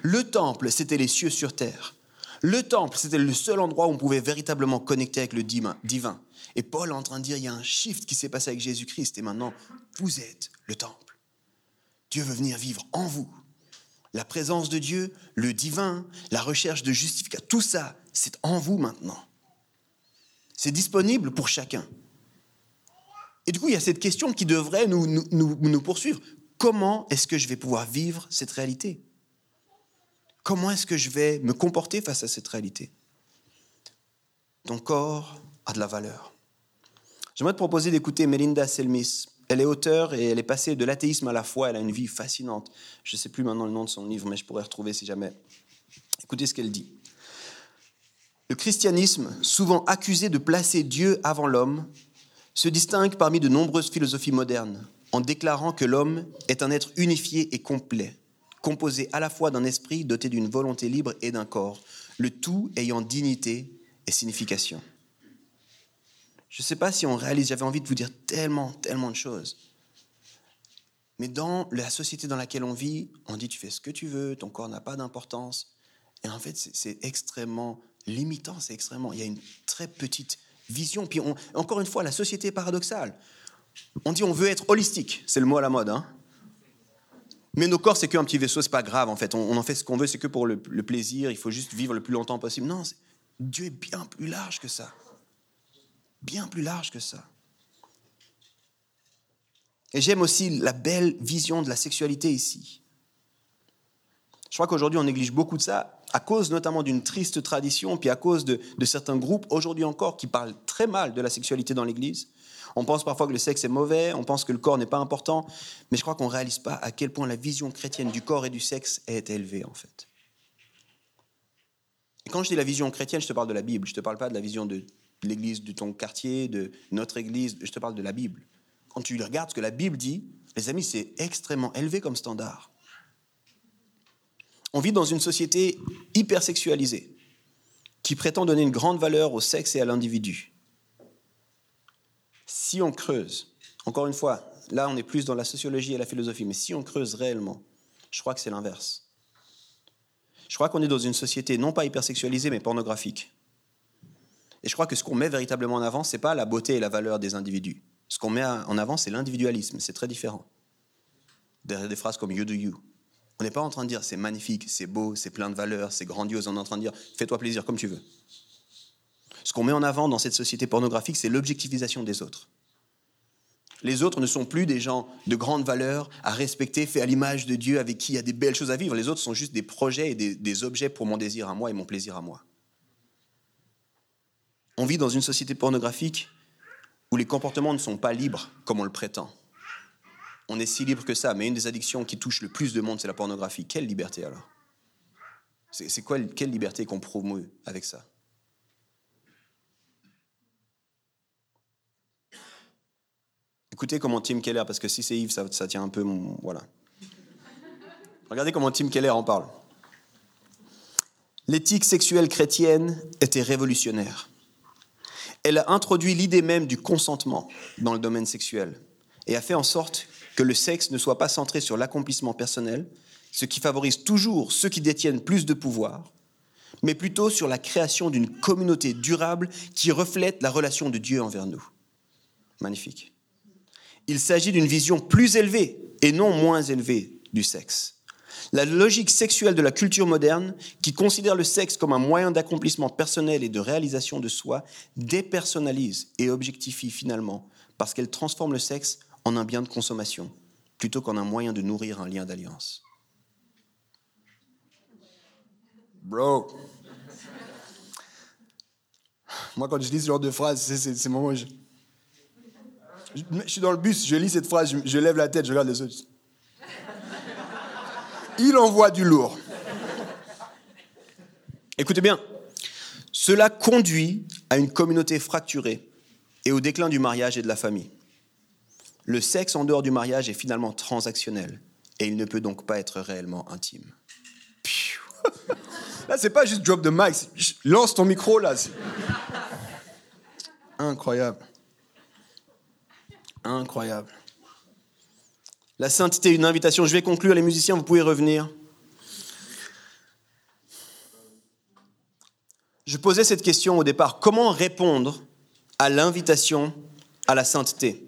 Le temple, c'était les cieux sur terre. Le temple, c'était le seul endroit où on pouvait véritablement connecter avec le divin. Et Paul est en train de dire, il y a un shift qui s'est passé avec Jésus-Christ et maintenant, vous êtes le temple. Dieu veut venir vivre en vous. La présence de Dieu, le divin, la recherche de justification, tout ça, c'est en vous maintenant. C'est disponible pour chacun. Et du coup, il y a cette question qui devrait nous, poursuivre. Comment est-ce que je vais pouvoir vivre cette réalité? Comment est-ce que je vais me comporter face à cette réalité? Ton corps a de la valeur. J'aimerais te proposer d'écouter Melinda Selmis. Elle est auteure et elle est passée de l'athéisme à la foi. Elle a une vie fascinante. Je ne sais plus maintenant le nom de son livre, mais je pourrais retrouver si jamais. Écoutez ce qu'elle dit. Le christianisme, souvent accusé de placer Dieu avant l'homme, se distingue parmi de nombreuses philosophies modernes en déclarant que l'homme est un être unifié et complet, composé à la fois d'un esprit doté d'une volonté libre et d'un corps, le tout ayant dignité et signification. Je ne sais pas si on réalise, j'avais envie de vous dire tellement, tellement de choses. Mais dans la société dans laquelle on vit, on dit tu fais ce que tu veux, ton corps n'a pas d'importance. Et en fait, c'est extrêmement limitant, c'est extrêmement. Il y a une très petite vision. Puis encore une fois, la société est paradoxale. On dit on veut être holistique, c'est le mot à la mode. Hein mais nos corps, c'est qu'un petit vaisseau, c'est pas grave en fait. On, en fait ce qu'on veut, c'est que pour le, plaisir, il faut juste vivre le plus longtemps possible. Non, Dieu est bien plus large que ça. Bien plus large que ça. Et j'aime aussi la belle vision de la sexualité ici. Je crois qu'aujourd'hui, on néglige beaucoup de ça, à cause notamment d'une triste tradition, puis à cause de, certains groupes, aujourd'hui encore, qui parlent très mal de la sexualité dans l'Église. On pense parfois que le sexe est mauvais, on pense que le corps n'est pas important, mais je crois qu'on ne réalise pas à quel point la vision chrétienne du corps et du sexe est élevée en fait. Et quand je dis la vision chrétienne, je te parle de la Bible, je ne te parle pas de la vision de l'église de ton quartier, de notre église, je te parle de la Bible. Quand tu regardes ce que la Bible dit, les amis, c'est extrêmement élevé comme standard. On vit dans une société hyper sexualisée qui prétend donner une grande valeur au sexe et à l'individu si on creuse, encore une fois, là on est plus dans la sociologie et la philosophie, mais si on creuse réellement, je crois que c'est l'inverse. Je crois qu'on est dans une société non pas hypersexualisée, mais pornographique. Et je crois que ce qu'on met véritablement en avant, ce n'est pas la beauté et la valeur des individus. Ce qu'on met en avant, c'est l'individualisme. C'est très différent. Derrière des phrases comme You do you. On n'est pas en train de dire c'est magnifique, c'est beau, c'est plein de valeurs, c'est grandiose. On est en train de dire fais-toi plaisir comme tu veux. Ce qu'on met en avant dans cette société pornographique, c'est l'objectivisation des autres. Les autres ne sont plus des gens de grande valeur, à respecter, faits à l'image de Dieu, avec qui il y a des belles choses à vivre. Les autres sont juste des projets et des, objets pour mon désir à moi et mon plaisir à moi. On vit dans une société pornographique où les comportements ne sont pas libres comme on le prétend. On est si libre que ça, mais une des addictions qui touche le plus de monde, c'est la pornographie. Quelle liberté alors? C'est quoi, quelle liberté qu'on promeut avec ça? Écoutez comment Tim Keller, parce que si c'est Yves, ça, tient un peu. Voilà. Regardez comment Tim Keller en parle. L'éthique sexuelle chrétienne était révolutionnaire. Elle a introduit l'idée même du consentement dans le domaine sexuel et a fait en sorte que le sexe ne soit pas centré sur l'accomplissement personnel, ce qui favorise toujours ceux qui détiennent plus de pouvoir, mais plutôt sur la création d'une communauté durable qui reflète la relation de Dieu envers nous. Magnifique. Il s'agit d'une vision plus élevée et non moins élevée du sexe. La logique sexuelle de la culture moderne, qui considère le sexe comme un moyen d'accomplissement personnel et de réalisation de soi, dépersonnalise et objectifie finalement, parce qu'elle transforme le sexe en un bien de consommation, plutôt qu'en un moyen de nourrir un lien d'alliance. Bro. Moi, quand je lis ce genre de phrase, c'est mon moment je, suis dans le bus, je lis cette phrase, je, lève la tête, je regarde les autres. Il envoie du lourd. Écoutez bien, cela conduit à une communauté fracturée et au déclin du mariage et de la famille. Le sexe en dehors du mariage est finalement transactionnel et il ne peut donc pas être réellement intime. Là, c'est pas juste drop the mic, lance ton micro là. Incroyable. Incroyable. La sainteté, une invitation. Je vais conclure, les musiciens, vous pouvez revenir. Je posais cette question au départ. Comment répondre à l'invitation à la sainteté?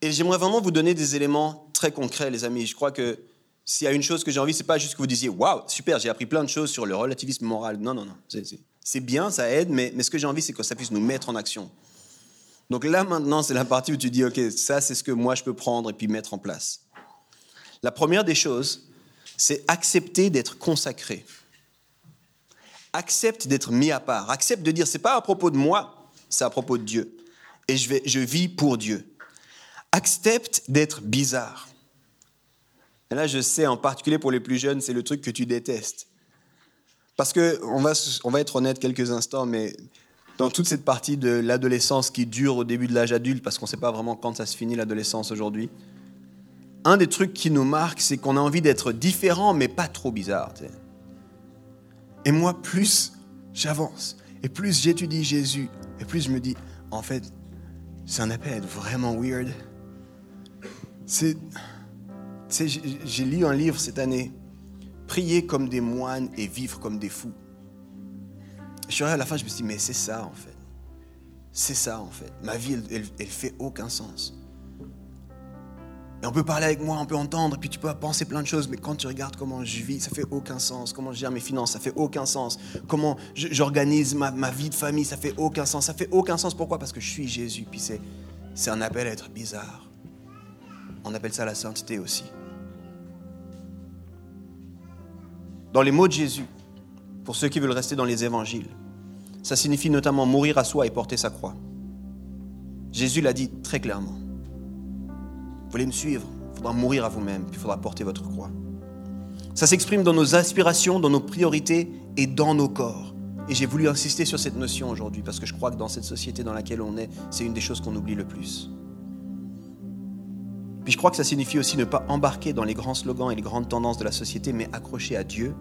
Et j'aimerais vraiment vous donner des éléments très concrets, les amis. Je crois que s'il y a une chose que j'ai envie, c'est pas juste que vous disiez Waouh, super, j'ai appris plein de choses sur le relativisme moral. Non, non, non. C'est bien, ça aide, mais, mais ce que j'ai envie, c'est que ça puisse nous mettre en action. Donc là, maintenant, c'est la partie où tu dis Ok, ça, c'est ce que moi, je peux prendre et puis mettre en place. La première des choses, c'est accepter d'être consacré. Accepte d'être mis à part. Accepte de dire c'est pas à propos de moi, c'est à propos de Dieu. Et je, vais, je vis pour Dieu. Accepte d'être bizarre. Et là, je sais, en particulier pour les plus jeunes, c'est le truc que tu détestes. Parce que, on va, on va être honnête quelques instants, mais dans toute cette partie de l'adolescence qui dure au début de l'âge adulte, parce qu'on ne sait pas vraiment quand ça se finit l'adolescence aujourd'hui, un des trucs qui nous marque, c'est qu'on a envie d'être différent, mais pas trop bizarre. Et moi, plus j'avance, et plus j'étudie Jésus, et plus je me dis, en fait, c'est un appel à être vraiment weird. J'ai lu un livre cette année, Prier comme des moines et vivre comme des fous. Je suis arrivé à la fin, je me suis dit, mais c'est ça en fait. C'est ça en fait. Ma vie, elle, elle, fait aucun sens. Et on peut parler avec moi, on peut entendre, puis tu peux penser plein de choses, mais quand tu regardes comment je vis, ça fait aucun sens. Comment je gère mes finances, ça fait aucun sens. Comment j'organise ma, ma, vie de famille, ça fait aucun sens. Ça fait aucun sens. Pourquoi? Parce que je suis Jésus, puis c'est un appel à être bizarre. On appelle ça la sainteté aussi. Dans les mots de Jésus, pour ceux qui veulent rester dans les évangiles, ça signifie notamment mourir à soi et porter sa croix. Jésus l'a dit très clairement. Vous voulez me suivre? Il faudra mourir à vous-même, puis il faudra porter votre croix. Ça s'exprime dans nos aspirations, dans nos priorités et dans nos corps. Et j'ai voulu insister sur cette notion aujourd'hui parce que je crois que dans cette société dans laquelle on est, c'est une des choses qu'on oublie le plus. Puis je crois que ça signifie aussi ne pas embarquer dans les grands slogans et les grandes tendances de la société, mais accrocher à Dieu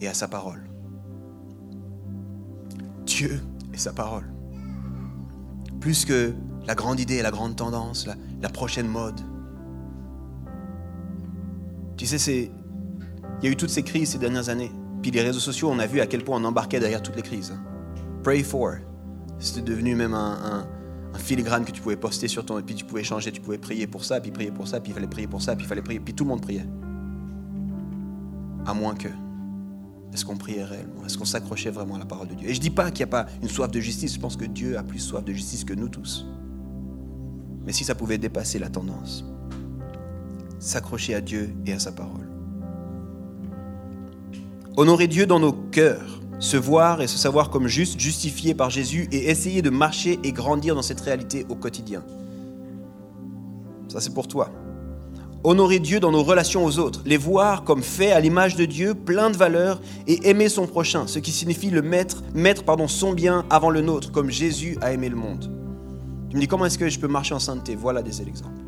et à sa parole. Dieu et sa parole. Plus que la grande idée la grande tendance, la, prochaine mode. Tu sais, il y a eu toutes ces crises ces dernières années. Puis les réseaux sociaux, on a vu à quel point on embarquait derrière toutes les crises. Hein. Pray for. C'était devenu même un, un filigrane que tu pouvais poster sur ton. Et puis tu pouvais changer, tu pouvais prier pour ça, puis prier pour ça, puis il fallait prier pour ça, puis il fallait prier. Puis tout le monde priait. À moins que. Est-ce qu'on priait réellement? Est-ce qu'on s'accrochait vraiment à la parole de Dieu? Et je ne dis pas qu'il n'y a pas une soif de justice, je pense que Dieu a plus soif de justice que nous tous. Mais si ça pouvait dépasser la tendance, s'accrocher à Dieu et à sa parole. Honorer Dieu dans nos cœurs, se voir et se savoir comme juste, justifié par Jésus et essayer de marcher et grandir dans cette réalité au quotidien. Ça c'est pour toi. Honorer Dieu dans nos relations aux autres, les voir comme faits à l'image de Dieu, plein de valeur, et aimer son prochain, ce qui signifie le mettre, mettre pardon, son bien avant le nôtre, comme Jésus a aimé le monde. Tu me dis comment est-ce que je peux marcher en sainteté? Voilà des exemples.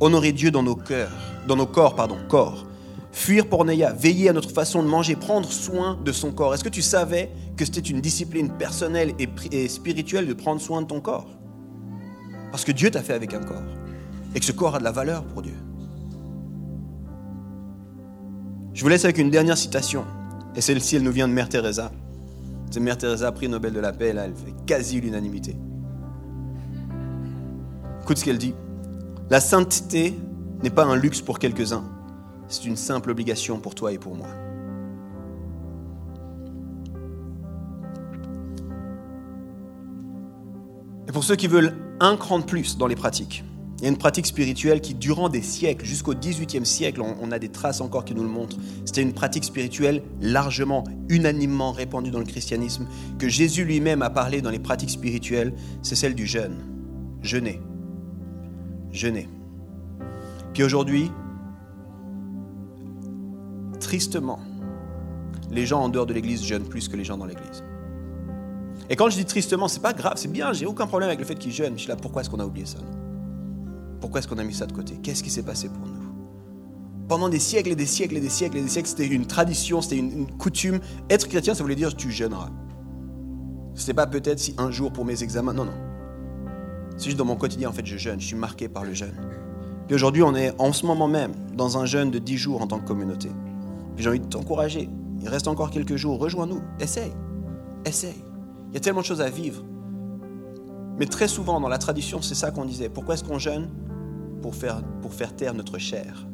Honorer Dieu dans nos cœurs, dans nos corps, pardon, corps, Fuir porneia, veiller à notre façon de manger, prendre soin de son corps. Est-ce que tu savais que c'était une discipline personnelle et, spirituelle de prendre soin de ton corps? Parce que Dieu t'a fait avec un corps. Et que ce corps a de la valeur pour Dieu. Je vous laisse avec une dernière citation. Et celle-ci, elle nous vient de Mère Teresa. C'est Mère Teresa, prix Nobel de la paix, là, elle fait quasi l'unanimité. Écoute ce qu'elle dit. La sainteté n'est pas un luxe pour quelques-uns c'est une simple obligation pour toi et pour moi. Et pour ceux qui veulent un cran de plus dans les pratiques, il y a une pratique spirituelle qui, durant des siècles, jusqu'au XVIIIe siècle, on a des traces encore qui nous le montrent, c'était une pratique spirituelle largement, unanimement répandue dans le christianisme, que Jésus lui-même a parlé dans les pratiques spirituelles, c'est celle du jeûne. Jeûner. Jeûner. Puis aujourd'hui, tristement, les gens en dehors de l'église jeûnent plus que les gens dans l'église. Et quand je dis tristement, c'est pas grave, c'est bien, j'ai aucun problème avec le fait qu'ils jeûnent. Je suis là, pourquoi est-ce qu'on a oublié ça Pourquoi est-ce qu'on a mis ça de côté? Qu'est-ce qui s'est passé pour nous? Pendant des siècles et des siècles et des siècles et des siècles, c'était une tradition, c'était une, coutume. Être chrétien, ça voulait dire tu jeûneras. C'était pas peut-être si un jour pour mes examens, non, non. C'est juste dans mon quotidien, en fait, je jeûne, je suis marqué par le jeûne. Puis aujourd'hui, on est en ce moment même dans un jeûne de 10 jours en tant que communauté. J'ai envie de t'encourager. Il reste encore quelques jours, rejoins-nous, essaye, essaye. Il y a tellement de choses à vivre. Mais très souvent, dans la tradition, c'est ça qu'on disait. Pourquoi est-ce qu'on jeûne? Pour faire, taire notre chair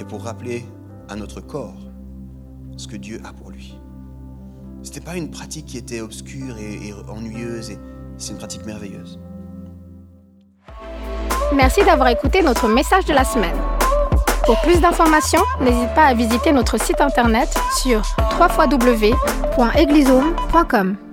et pour rappeler à notre corps ce que Dieu a pour lui. Ce n'était pas une pratique qui était obscure et, et ennuyeuse, et c'est une pratique merveilleuse. Merci d'avoir écouté notre message de la semaine. Pour plus d'informations, n'hésite pas à visiter notre site internet sur www.eglisome.com.